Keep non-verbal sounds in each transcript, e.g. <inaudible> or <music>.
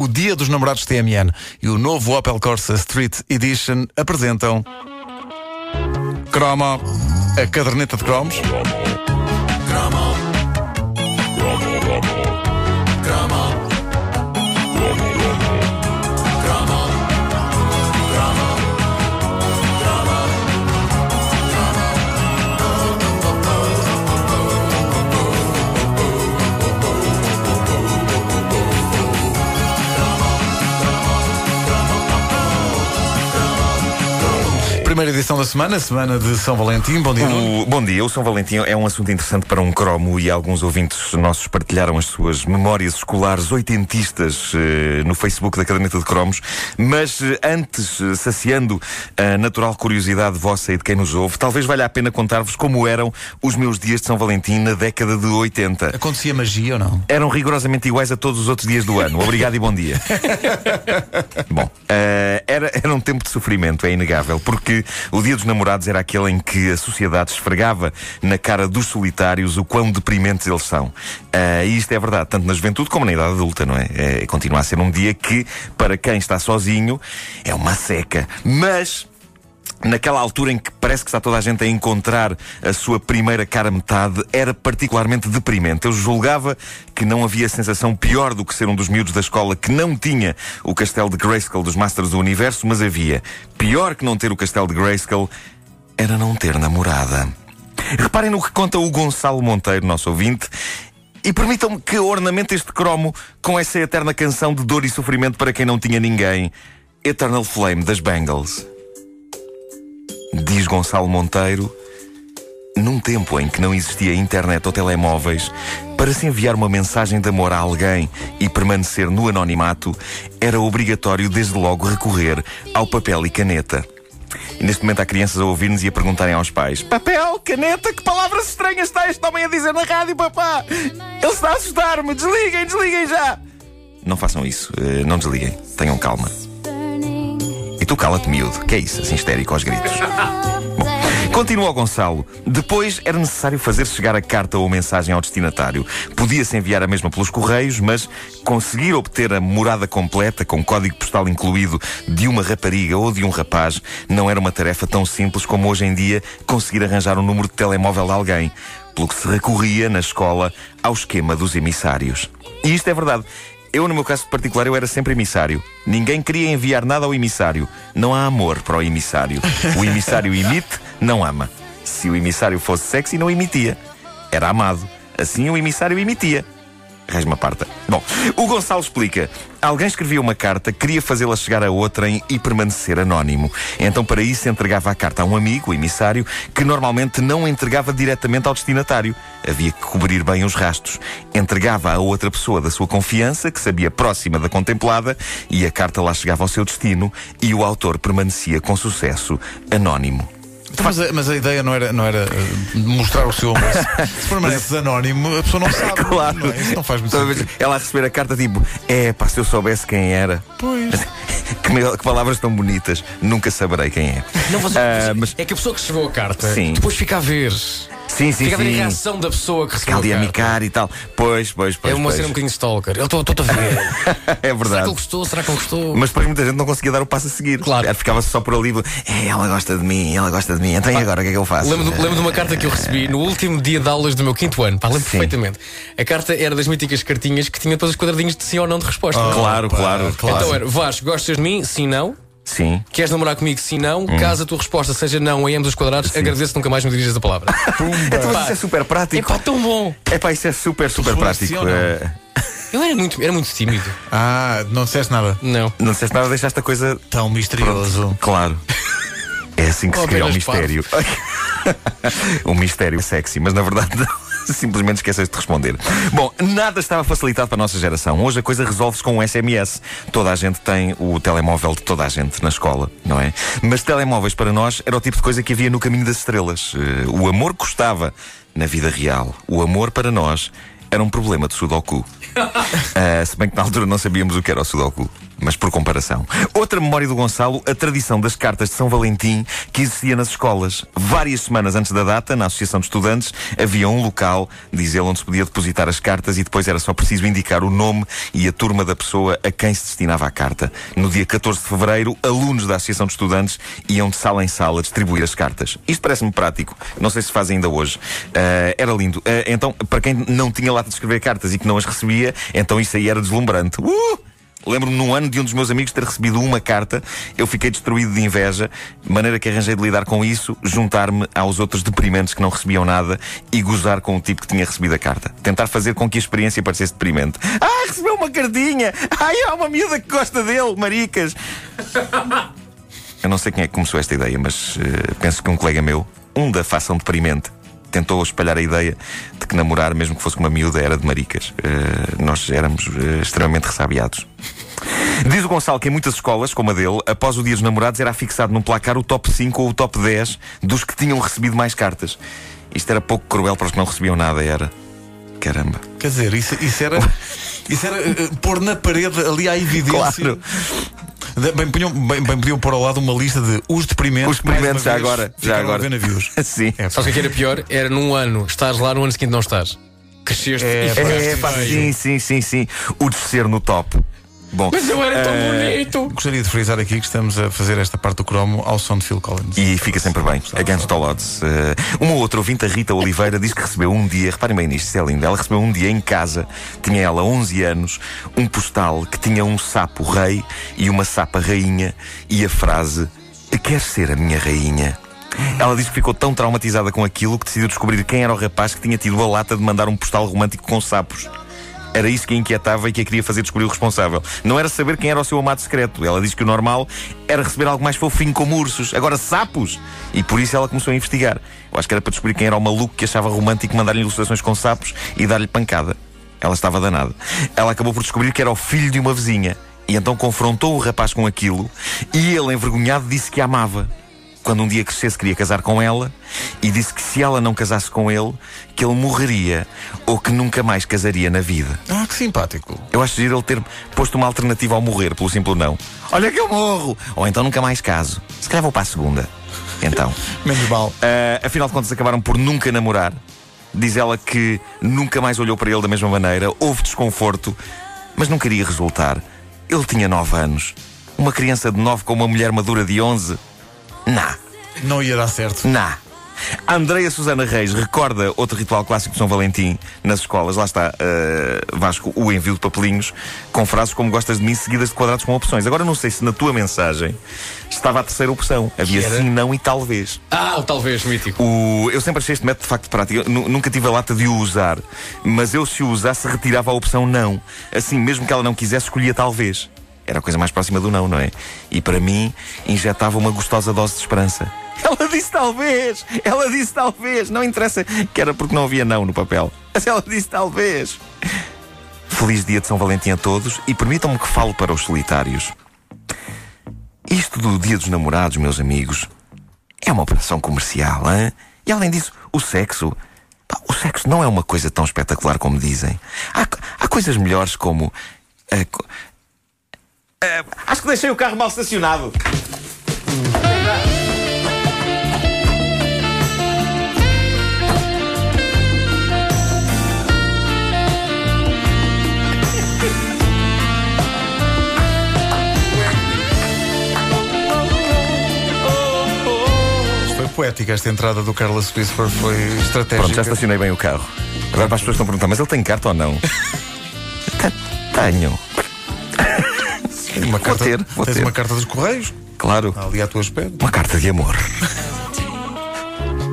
O Dia dos Namorados TMN e o novo Opel Corsa Street Edition apresentam Cromo, a caderneta de cromos. Primeira edição da semana, semana de São Valentim. Bom dia. O, bom dia, o São Valentim é um assunto interessante para um cromo e alguns ouvintes nossos partilharam as suas memórias escolares oitentistas eh, no Facebook da Caderneta de Cromos. Mas eh, antes, eh, saciando a natural curiosidade vossa e de quem nos ouve, talvez valha a pena contar-vos como eram os meus dias de São Valentim na década de 80. Acontecia magia ou não? Eram rigorosamente iguais a todos os outros dias do ano. Obrigado e bom dia. <laughs> bom, eh, era, era um tempo de sofrimento, é inegável, porque o Dia dos Namorados era aquele em que a sociedade esfregava na cara dos solitários o quão deprimentes eles são. Eh, e isto é verdade, tanto na juventude como na idade adulta, não é? Eh, continua a ser um dia que, para quem está sozinho, é uma seca. Mas naquela altura em que parece que está toda a gente a encontrar a sua primeira cara metade, era particularmente deprimente. Eu julgava que não havia sensação pior do que ser um dos miúdos da escola que não tinha o castelo de Grayskull dos Masters do Universo, mas havia. Pior que não ter o castelo de Grayskull era não ter namorada. Reparem no que conta o Gonçalo Monteiro, nosso ouvinte, e permitam-me que ornamente este cromo com essa eterna canção de dor e sofrimento para quem não tinha ninguém. Eternal Flame das Bangles. Diz Gonçalo Monteiro, num tempo em que não existia internet ou telemóveis, para se enviar uma mensagem de amor a alguém e permanecer no anonimato, era obrigatório desde logo recorrer ao papel e caneta. E neste momento há crianças a ouvir-nos e a perguntarem aos pais: Papel, caneta, que palavras estranhas está este homem a dizer na rádio, papá? Ele está a assustar-me, desliguem, desliguem já! Não façam isso, eh, não desliguem, tenham calma. E tu cala-te, miúdo. Que é isso, assim histérico aos gritos? Bom, continua o Gonçalo. Depois era necessário fazer chegar a carta ou mensagem ao destinatário. Podia-se enviar a mesma pelos correios, mas conseguir obter a morada completa, com código postal incluído, de uma rapariga ou de um rapaz, não era uma tarefa tão simples como hoje em dia conseguir arranjar um número de telemóvel de alguém. Pelo que se recorria, na escola, ao esquema dos emissários. E isto é verdade. Eu, no meu caso particular, eu era sempre emissário. Ninguém queria enviar nada ao emissário. Não há amor para o emissário. O emissário imite, não ama. Se o emissário fosse sexy, não emitia. Era amado. Assim o emissário emitia. Resma parta. Bom, o Gonçalo explica. Alguém escrevia uma carta, queria fazê-la chegar a outrem e permanecer anónimo. Então, para isso, entregava a carta a um amigo, emissário, que normalmente não entregava diretamente ao destinatário. Havia que cobrir bem os rastros. Entregava a outra pessoa da sua confiança, que sabia próxima da contemplada, e a carta lá chegava ao seu destino e o autor permanecia com sucesso anónimo. Então, mas, a, mas, a, ideia não era, não era uh, mostrar o seu amor. <laughs> Se permaneces anónimo, a pessoa não <laughs> sabe. claro. Não é? Isso não faz muito sentido. Ela a receber a carta tipo, é pá, se eu soubesse quem era. Pois. <laughs> que, que, palavras tão bonitas. Nunca saberei quem é. Não, mas, uh, mas... É que a pessoa que escreveu a carta sim. depois fica a ver. Sim, sim, Fica sim. a ver a reação da pessoa que recebeu ali a micar e tal. Pois, pois, pois. É uma pois. cena um bocadinho stalker. Eu estou a ver. <laughs> é verdade. Será que ele gostou? Será que ele gostou? Mas depois muita gente não conseguia dar o passo a seguir. Claro. Ela ficava só por ali. É, ela gosta de mim, ela gosta de mim. Então e agora o que é que eu faço? Lembro, lembro de uma carta que eu recebi no último dia de aulas do meu quinto ano. Pá, lembro Sim. perfeitamente. A carta era das míticas cartinhas que tinha depois os quadradinhos de sim ou não de resposta. Oh, claro, claro, claro. Então era, Vasco, gostas de mim? Sim, não. Sim. Queres namorar comigo? Sim, não. Hum. Caso a tua resposta seja não em ambos os quadrados, agradeço nunca mais me dirijas a palavra. <laughs> Então Pá. isso é super É prático. pá, tão bom. É pá, isso é super, super prático. Eh, Eu era muito, era muito tímido. Ah, não disseste nada. Não. não disseste nada, deixaste a coisa. Tão misterioso. Claro. É assim que se cria o mistério. um <laughs> mistério sexy, mas na verdade não. <laughs> Simplesmente esqueceste de responder. Bom, nada estava facilitado para a nossa geração. Hoje a coisa resolve-se com um SMS. Toda a gente tem o telemóvel de toda a gente na escola, não é? Mas telemóveis para nós era o tipo de coisa que havia no caminho das estrelas. Eh, O amor custava na vida real. O amor para nós era um problema de Sudoku. Uh, <laughs> se bem que na altura não sabíamos o que era o Sudoku mas por comparação. Outra memória do Gonçalo, a tradição das cartas de São Valentim que existia nas escolas. Várias semanas antes da data, na Associação de Estudantes, havia um local, diz ele, onde se podia depositar as cartas e depois era só preciso indicar o nome e a turma da pessoa a quem se destinava a carta. No dia 14 de fevereiro, alunos da Associação de Estudantes iam de sala em sala distribuir as cartas. Isto parece-me prático. Não sei se faz ainda hoje. Uh, era lindo. Uh, então, para quem não tinha de escrever cartas e que não as recebia, então isso aí era deslumbrante. Uh! Lembro-me num ano de um dos meus amigos ter recebido uma carta, eu fiquei destruído de inveja, maneira que arranjei de lidar com isso, juntar-me aos outros deprimentes que não recebiam nada e gozar com o tipo que tinha recebido a carta. Tentar fazer com que a experiência parecesse deprimente. Ah, recebeu uma cartinha! Ai, há uma miúda que gosta dele, maricas! Eu não sei quem é que começou esta ideia, mas uh, penso que um colega meu, um da fação deprimente, tentou espalhar a ideia de que namorar, mesmo que fosse com uma miúda, era de maricas. Uh, nós éramos uh, extremamente ressabiados. Diz o Gonçalo que em muitas escolas, como a dele, após o dia dos namorados era fixado num placar o top 5 ou o top 10 dos que tinham recebido mais cartas. Isto era pouco cruel para os que não recebiam nada, era. Caramba. Quer dizer, isso, isso era. <laughs> Isso era uh, pôr na parede ali à evidência. Claro. Bem, podiam, bem, bem podiam pôr ao lado uma lista de os deprimentes. Os deprimentes, já agora. Já agora. Navios. <laughs> Sim. É, Só que o que era pior era num ano estás lá, no ano seguinte não estás. Cresceste É, e É, pá, feio. sim, sim, sim, sim. O descer no top. Bom, Mas eu era tão eh, bonito. Gostaria de frisar aqui que estamos a fazer esta parte do cromo ao som de Phil Collins. E fica sempre bem. Against all odds. Uh, uma outra ouvinte, a Rita Oliveira, diz que recebeu um dia, reparem bem nisto, isso é lindo. Ela recebeu um dia em casa, tinha ela 11 anos, um postal que tinha um sapo rei e uma sapa rainha e a frase: Queres ser a minha rainha? Ela diz que ficou tão traumatizada com aquilo que decidiu descobrir quem era o rapaz que tinha tido a lata de mandar um postal romântico com sapos. Era isso que a inquietava e que a queria fazer descobrir o responsável. Não era saber quem era o seu amado secreto. Ela disse que o normal era receber algo mais fofinho como ursos. Agora sapos! E por isso ela começou a investigar. Eu acho que era para descobrir quem era o maluco que achava romântico mandar-lhe ilustrações com sapos e dar-lhe pancada. Ela estava danada. Ela acabou por descobrir que era o filho de uma vizinha. E então confrontou o rapaz com aquilo e ele, envergonhado, disse que a amava quando um dia crescesse queria casar com ela e disse que se ela não casasse com ele, que ele morreria ou que nunca mais casaria na vida. Ah, que simpático. Eu acho giro ele ter posto uma alternativa ao morrer, pelo simples não. Olha que eu morro! Ou então nunca mais caso. Se calhar vou para a segunda. Então. <laughs> Menos mal. Ah, afinal de contas, acabaram por nunca namorar. Diz ela que nunca mais olhou para ele da mesma maneira, houve desconforto, mas não queria resultar. Ele tinha 9 anos. Uma criança de 9 com uma mulher madura de 11? Nah, Não ia dar certo. nah. A Andreia Susana Reis recorda outro ritual clássico de São Valentim nas escolas. Lá está, uh, Vasco, o envio de papelinhos com frases como gostas de mim, seguidas de quadrados com opções. Agora não sei se na tua mensagem estava a terceira opção. Havia sim, não e talvez. Ah, o talvez, mítico. O- eu sempre achei este método de facto prático. Eu nu- nunca tive a lata de o usar, mas eu, se o usasse, retirava a opção não. Assim, mesmo que ela não quisesse, escolhia talvez. Era a coisa mais próxima do não, não é? E para mim, injetava uma gostosa dose de esperança. <laughs> Ela disse talvez! Ela disse talvez! Não interessa que era porque não havia não no papel. Mas ela disse talvez! Feliz dia de São Valentim a todos e permitam-me que fale para os solitários. Isto do Dia dos Namorados, meus amigos, é uma operação comercial, hein? E além disso, o sexo. O sexo não é uma coisa tão espetacular como dizem. Há, há coisas melhores como. a Ah, acho que deixei o carro mal estacionado. Foi poética esta entrada do Carlos Whisper, foi estratégica. Pronto, já estacionei bem o carro. Agora para as pessoas estão a perguntar, mas ele tem carta ou não? Te- <laughs> Tenho, Uma carta, ter, vou tens ter. uma carta dos Correios, claro. ali à tua espera. Uma carta de amor.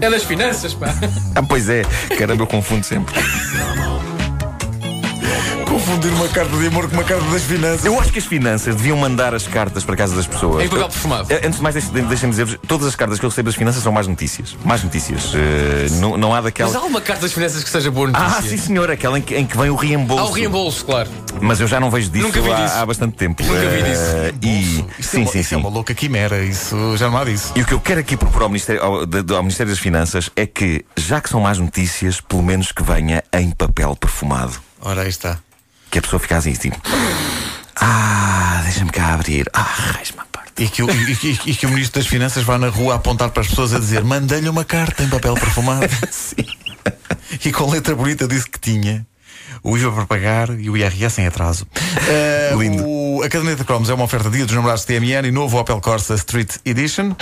É das finanças, pá. Ah, pois é, caramba, eu confundo sempre. <laughs> Confundir uma carta de amor com uma carta das finanças. Eu acho que as finanças deviam mandar as cartas para casa das pessoas. Em papel perfumado. Eu- Antes de mais, deixem- deixem-me dizer-vos: todas as cartas que eu recebo das finanças são más notícias. Más notícias. Eh, não, não há daquela. Mas há uma carta das finanças que seja boa notícia. Ah, sim, senhor, aquela em que, em que vem o reembolso. Há o reembolso, claro. Mas eu já não vejo disso, Nunca vi há, disso. há bastante tempo. Nunca vi disso. Eh, e, Isso, sim, é, uma- sim, isso é sim. uma louca quimera, isso já não há disso. E o que eu quero aqui propor ao Ministério, ao, ao Ministério das Finanças é que, já que são más notícias, pelo menos que venha em papel perfumado. Ora, aí está. Que a pessoa fica assim, tipo. Ah, deixa-me cá abrir. Ah, raiz-me à parte. E que, o, e, que- e que o Ministro das Finanças vá na rua apontar para as pessoas a dizer mandei-lhe uma carta em papel perfumado. <laughs> Sim. E com letra bonita disse que tinha o IVA para pagar e o IRS em atraso. Uh, Lindo. O, a caderneta Cromos é uma oferta dia dos namorados TMN e novo Opel Corsa Street Edition.